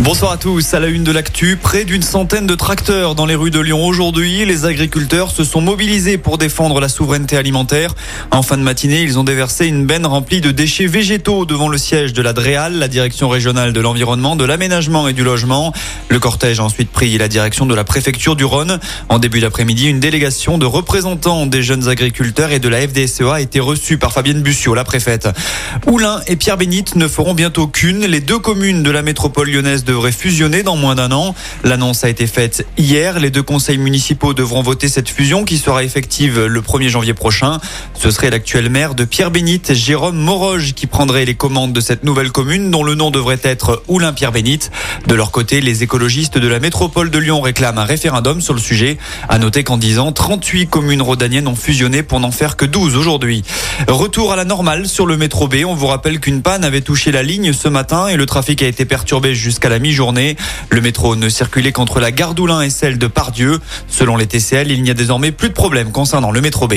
Bonsoir à tous. À la une de l'actu, près d'une centaine de tracteurs dans les rues de Lyon aujourd'hui. Les agriculteurs se sont mobilisés pour défendre la souveraineté alimentaire. En fin de matinée, ils ont déversé une benne remplie de déchets végétaux devant le siège de la DREAL, la direction régionale de l'environnement, de l'aménagement et du logement. Le cortège a ensuite pris la direction de la préfecture du Rhône. En début d'après-midi, une délégation de représentants des jeunes agriculteurs et de la FDSEA a été reçue par Fabienne Bussiot, la préfète. Oulin et Pierre Bénite ne feront bientôt qu'une. Les deux communes de la métropole lyonnaise devrait fusionner dans moins d'un an. L'annonce a été faite hier. Les deux conseils municipaux devront voter cette fusion qui sera effective le 1er janvier prochain. Ce serait l'actuel maire de Pierre Bénite, Jérôme Moroge, qui prendrait les commandes de cette nouvelle commune dont le nom devrait être Oulin Pierre Bénite. De leur côté, les écologistes de la métropole de Lyon réclament un référendum sur le sujet. À noter qu'en 10 ans, 38 communes rhodaniennes ont fusionné pour n'en faire que 12 aujourd'hui. Retour à la normale sur le métro B. On vous rappelle qu'une panne avait touché la ligne ce matin et le trafic a été perturbé jusqu'à la mi-journée. Le métro ne circulait qu'entre la gare d'Oulin et celle de Pardieu. Selon les TCL, il n'y a désormais plus de problème concernant le métro B.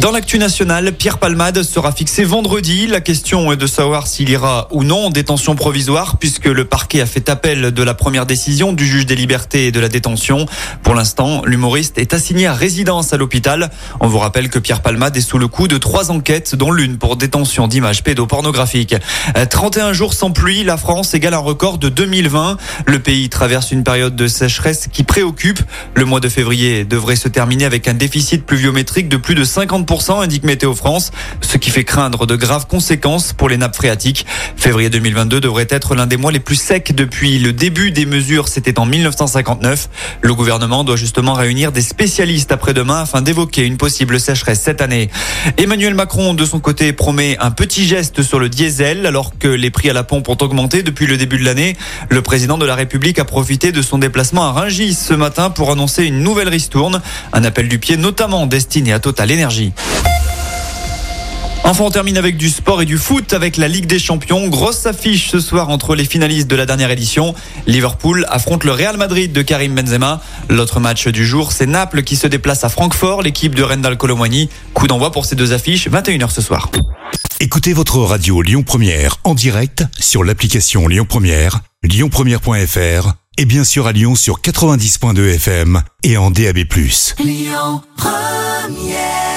Dans l'actu nationale, Pierre Palmade sera fixé vendredi. La question est de savoir s'il ira ou non en détention provisoire puisque le parquet a fait appel de la première décision du juge des libertés et de la détention. Pour l'instant, l'humoriste est assigné à résidence à l'hôpital. On vous rappelle que Pierre Palmade est sous le coup de trois enquêtes dont l'une pour détention d'images pédopornographiques. 31 jours sans pluie, la France égale un record de 2020. Le pays traverse une période de sécheresse qui préoccupe. Le mois de février devrait se terminer avec un déficit pluviométrique de plus de 50 indique Météo France, ce qui fait craindre de graves conséquences pour les nappes phréatiques. Février 2022 devrait être l'un des mois les plus secs depuis le début des mesures, c'était en 1959. Le gouvernement doit justement réunir des spécialistes après-demain afin d'évoquer une possible sécheresse cette année. Emmanuel Macron, de son côté, promet un petit geste sur le diesel alors que les prix à la pompe ont augmenté depuis le début de l'année. Le président de la République a profité de son déplacement à Rungis ce matin pour annoncer une nouvelle ristourne, un appel du pied notamment destiné à Total Energy. Enfin, on termine avec du sport et du foot avec la Ligue des Champions. Grosse affiche ce soir entre les finalistes de la dernière édition. Liverpool affronte le Real Madrid de Karim Benzema. L'autre match du jour, c'est Naples qui se déplace à Francfort, l'équipe de Rendal Colomwani. Coup d'envoi pour ces deux affiches, 21h ce soir. Écoutez votre radio Lyon Première en direct sur l'application Lyon Première, lyonpremière.fr et bien sûr à Lyon sur 90.2 FM et en DAB+. Lyon Première